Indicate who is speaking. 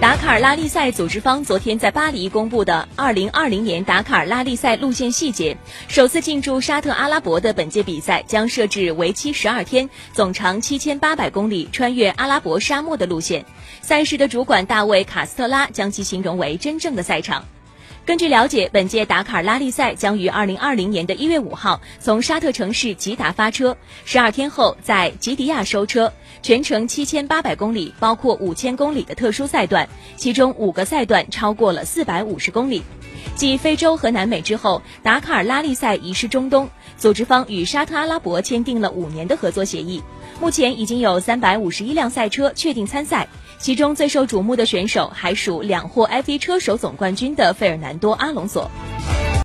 Speaker 1: 达喀尔拉力赛组织方昨天在巴黎公布的2020年达喀尔拉力赛路线细节，首次进驻沙特阿拉伯的本届比赛将设置为期12天、总长7800公里、穿越阿拉伯沙漠的路线。赛事的主管大卫卡斯特拉将其形容为真正的赛场。根据了解，本届达喀尔拉力赛将于二零二零年的一月五号从沙特城市吉达发车，十二天后在吉迪亚收车，全程七千八百公里，包括五千公里的特殊赛段，其中五个赛段超过了四百五十公里。继非洲和南美之后，达喀尔拉力赛移师中东，组织方与沙特阿拉伯签订了五年的合作协议，目前已经有三百五十一辆赛车确定参赛。其中最受瞩目的选手还属两获 F1 车手总冠军的费尔南多·阿隆索。